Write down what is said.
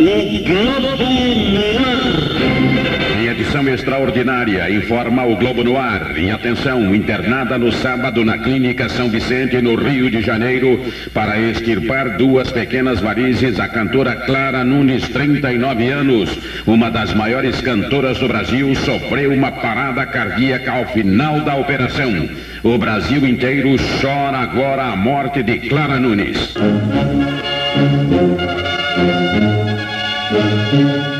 Globo Em edição extraordinária, informa o Globo no ar. Em atenção, internada no sábado na Clínica São Vicente, no Rio de Janeiro, para extirpar duas pequenas varizes, a cantora Clara Nunes, 39 anos, uma das maiores cantoras do Brasil, sofreu uma parada cardíaca ao final da operação. O Brasil inteiro chora agora a morte de Clara Nunes. Música thank you.